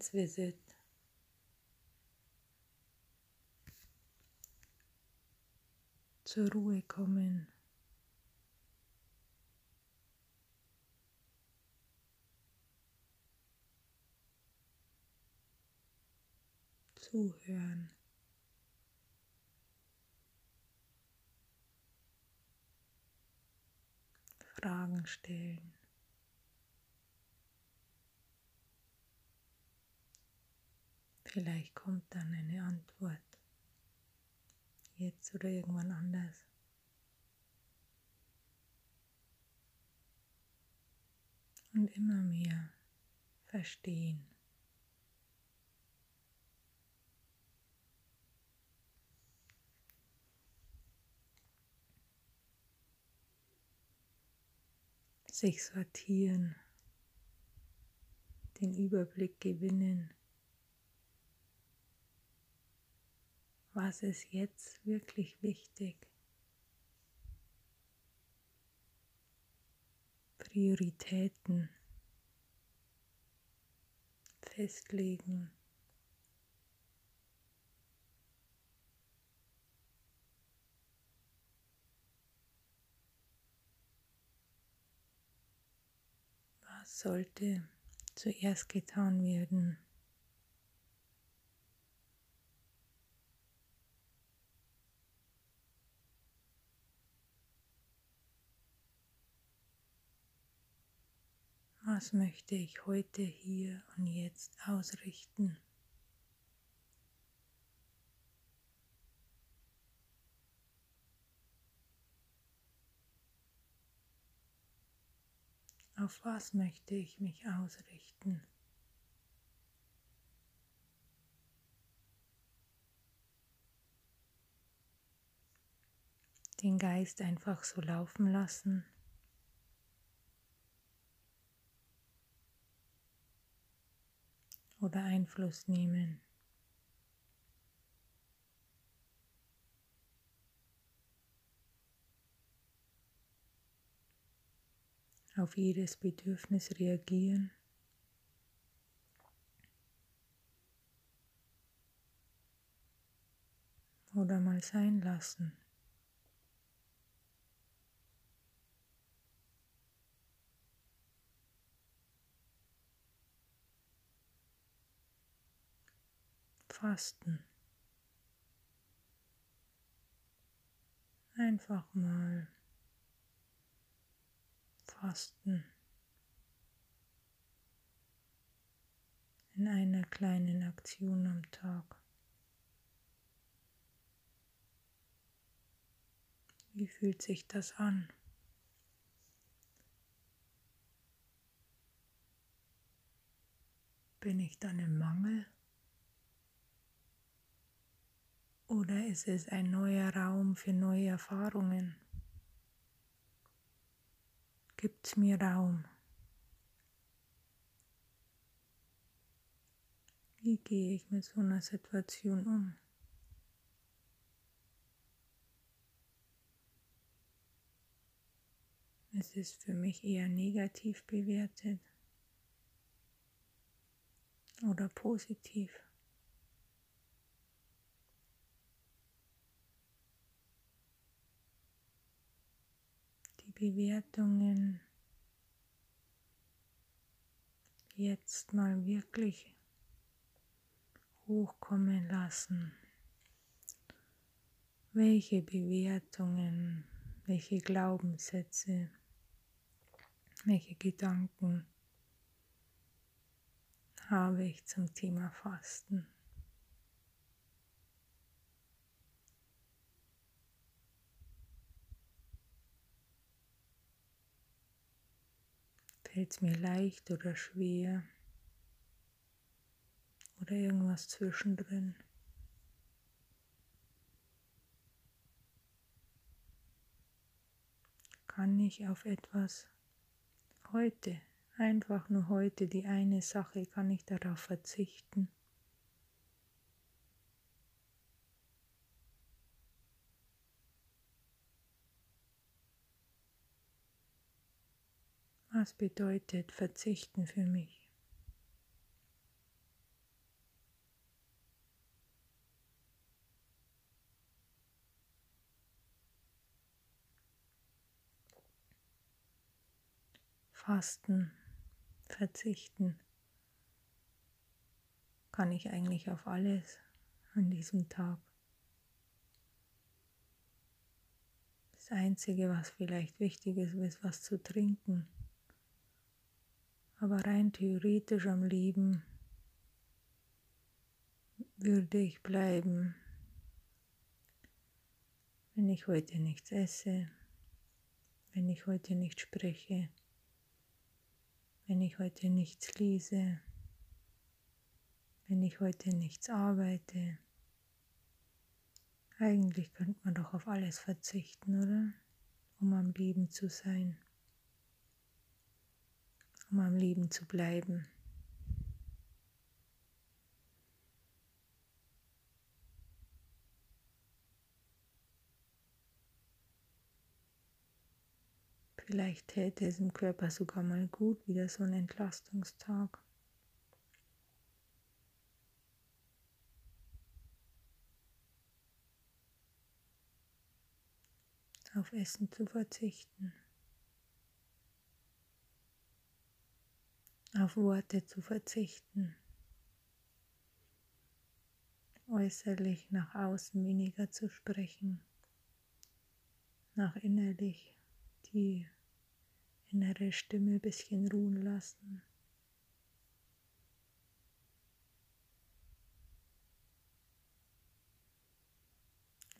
Grenzvisit. Zur Ruhe kommen. Zuhören. Fragen stellen. Vielleicht kommt dann eine Antwort. Jetzt oder irgendwann anders. Und immer mehr verstehen. sich sortieren, den Überblick gewinnen. Was ist jetzt wirklich wichtig? Prioritäten festlegen. Was sollte zuerst getan werden? Was möchte ich heute hier und jetzt ausrichten? Auf was möchte ich mich ausrichten? Den Geist einfach so laufen lassen. Oder Einfluss nehmen. Auf jedes Bedürfnis reagieren. Oder mal sein lassen. Fasten. Einfach mal fasten. In einer kleinen Aktion am Tag. Wie fühlt sich das an? Bin ich dann im Mangel? Oder ist es ein neuer Raum für neue Erfahrungen? Gibt es mir Raum? Wie gehe ich mit so einer Situation um? Es ist für mich eher negativ bewertet oder positiv. Bewertungen jetzt mal wirklich hochkommen lassen. Welche Bewertungen, welche Glaubenssätze, welche Gedanken habe ich zum Thema Fasten? Fällt es mir leicht oder schwer? Oder irgendwas zwischendrin? Kann ich auf etwas heute, einfach nur heute, die eine Sache, kann ich darauf verzichten? Was bedeutet verzichten für mich? Fasten, verzichten. Kann ich eigentlich auf alles an diesem Tag? Das Einzige, was vielleicht wichtig ist, ist was zu trinken. Aber rein theoretisch am Leben würde ich bleiben, wenn ich heute nichts esse, wenn ich heute nicht spreche, wenn ich heute nichts lese, wenn ich heute nichts arbeite. Eigentlich könnte man doch auf alles verzichten, oder? Um am Leben zu sein, um am Leben zu bleiben. Vielleicht täte es im Körper sogar mal gut, wieder so ein Entlastungstag. Auf Essen zu verzichten. Auf Worte zu verzichten. Äußerlich nach außen weniger zu sprechen. Nach innerlich die innere Stimme ein bisschen ruhen lassen.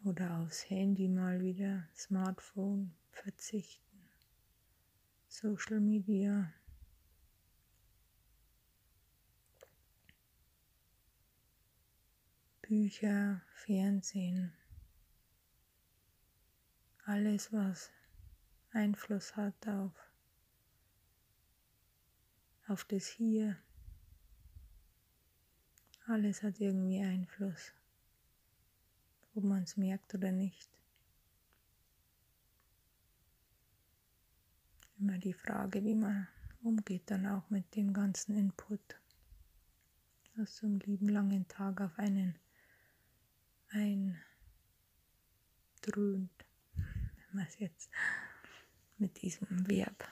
Oder aufs Handy mal wieder, Smartphone verzichten, Social Media. Bücher, Fernsehen, alles, was Einfluss hat auf auf das Hier. Alles hat irgendwie Einfluss, ob man es merkt oder nicht. Immer die Frage, wie man umgeht dann auch mit dem ganzen Input, was so einen lieben langen Tag auf einen eindröhnt, wenn man es jetzt mit diesem Verb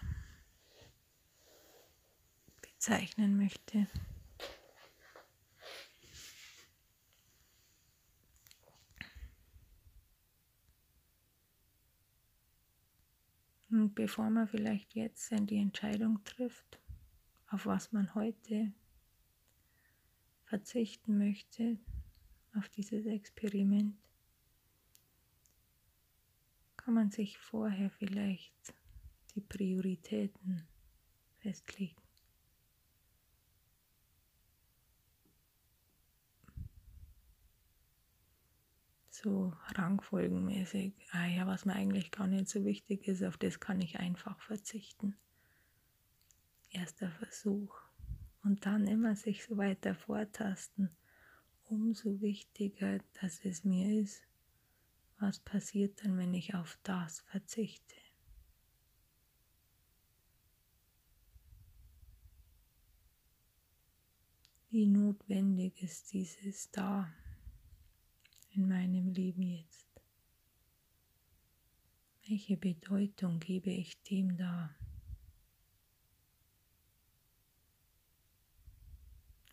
zeichnen möchte. Und bevor man vielleicht jetzt die Entscheidung trifft, auf was man heute verzichten möchte, auf dieses Experiment, kann man sich vorher vielleicht die Prioritäten festlegen. so rangfolgenmäßig, ah ja, was mir eigentlich gar nicht so wichtig ist, auf das kann ich einfach verzichten. Erster Versuch. Und dann immer sich so weiter vortasten. Umso wichtiger, dass es mir ist, was passiert dann, wenn ich auf das verzichte. Wie notwendig ist dieses da? in meinem Leben jetzt? Welche Bedeutung gebe ich dem da?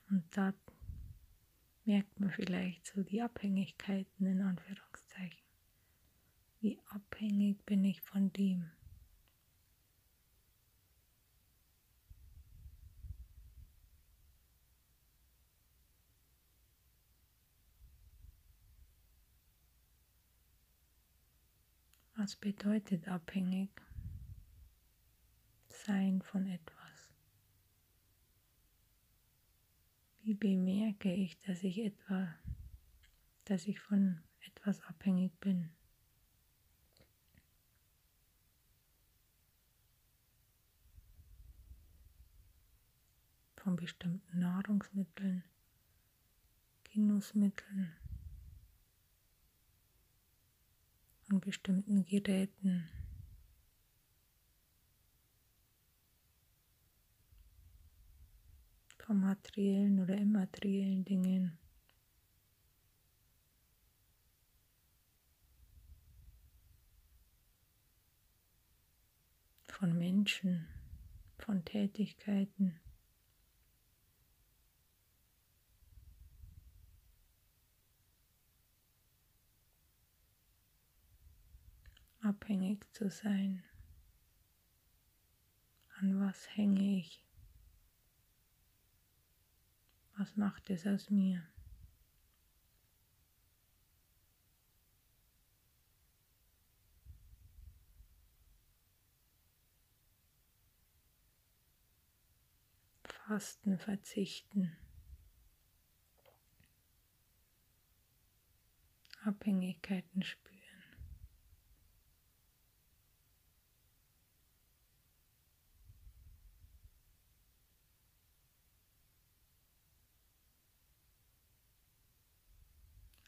Und da merkt man vielleicht so die Abhängigkeiten in Anführungszeichen. Wie abhängig bin ich von dem? Was bedeutet abhängig sein von etwas? Wie bemerke ich, dass ich etwa, dass ich von etwas abhängig bin? Von bestimmten Nahrungsmitteln, Genussmitteln. von bestimmten Geräten. Von materiellen oder immateriellen Dingen. Von Menschen, von Tätigkeiten. abhängig zu sein. An was hänge ich? Was macht es aus mir? Fasten, verzichten. Abhängigkeiten spüren.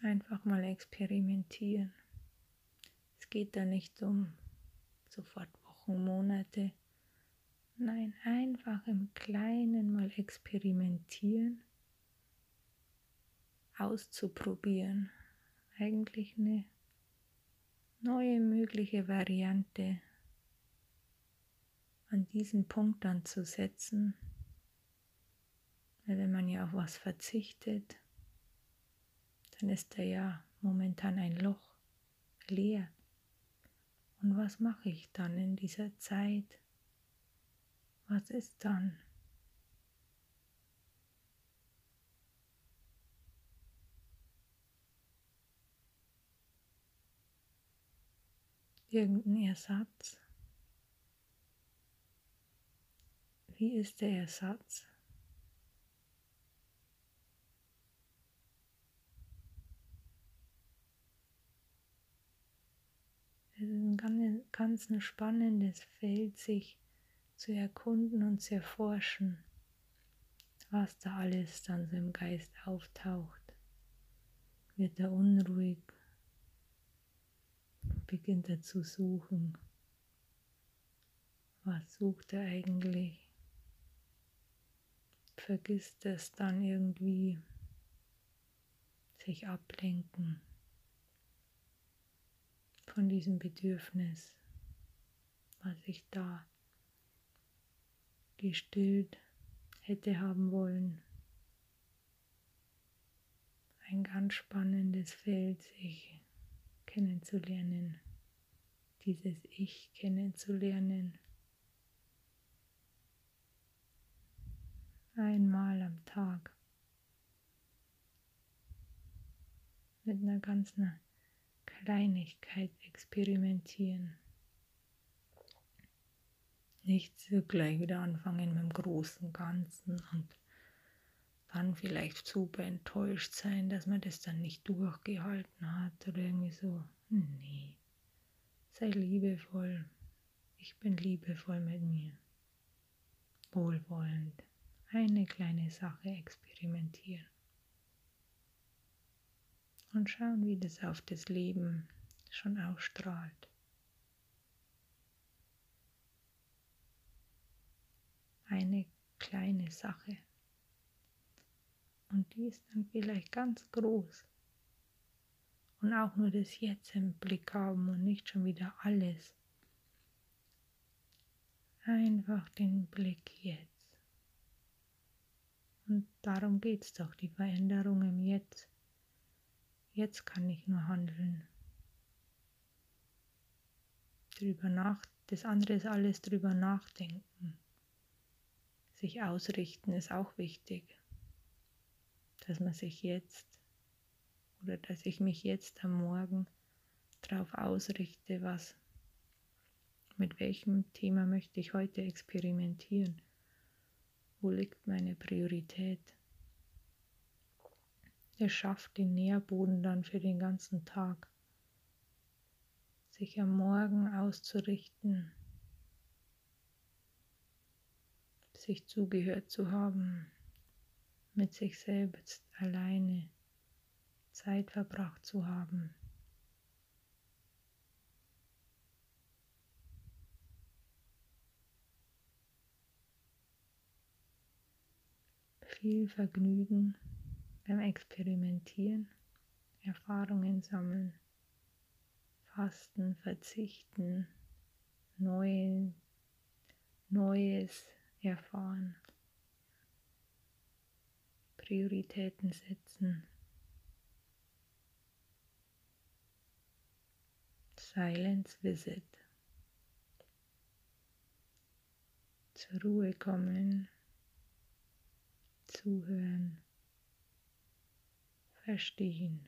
Einfach mal experimentieren. Es geht da nicht um sofort Wochen, Monate. Nein, einfach im Kleinen mal experimentieren, auszuprobieren. Eigentlich eine neue mögliche Variante an diesen Punkt dann zu setzen. Weil wenn man ja auf was verzichtet, dann ist da ja momentan ein Loch leer. Und was mache ich dann in dieser Zeit? Was ist dann? Irgendein Ersatz? Wie ist der Ersatz? Es ist ein ganz, ein spannendes Feld, sich zu erkunden und zu erforschen, was da alles dann so im Geist auftaucht. Wird er unruhig, beginnt er zu suchen. Was sucht er eigentlich? Vergisst es dann irgendwie, sich ablenken von diesem Bedürfnis, was ich da gestillt hätte haben wollen. Ein ganz spannendes Feld, sich kennenzulernen, dieses Ich kennenzulernen. Einmal am Tag mit einer ganzen Kleinigkeit experimentieren. Nicht so gleich wieder anfangen mit dem großen Ganzen und dann vielleicht super enttäuscht sein, dass man das dann nicht durchgehalten hat oder irgendwie so. Nee, sei liebevoll. Ich bin liebevoll mit mir. Wohlwollend. Eine kleine Sache experimentieren und schauen, wie das auf das Leben schon ausstrahlt. Eine kleine Sache. Und die ist dann vielleicht ganz groß. Und auch nur das Jetzt im Blick haben und nicht schon wieder alles. Einfach den Blick jetzt. Und darum geht es doch, die Veränderung im Jetzt. Jetzt kann ich nur handeln. Drüber nach, das andere ist alles drüber nachdenken. Sich ausrichten ist auch wichtig. Dass man sich jetzt oder dass ich mich jetzt am Morgen darauf ausrichte, was mit welchem Thema möchte ich heute experimentieren? Wo liegt meine Priorität? Er schafft den Nährboden dann für den ganzen Tag. Sich am Morgen auszurichten, sich zugehört zu haben, mit sich selbst alleine Zeit verbracht zu haben. Viel Vergnügen beim Experimentieren, Erfahrungen sammeln, Fasten, Verzichten, Neue, Neues erfahren. Prioritäten setzen. Silence Visit. Zur Ruhe kommen, zuhören, verstehen.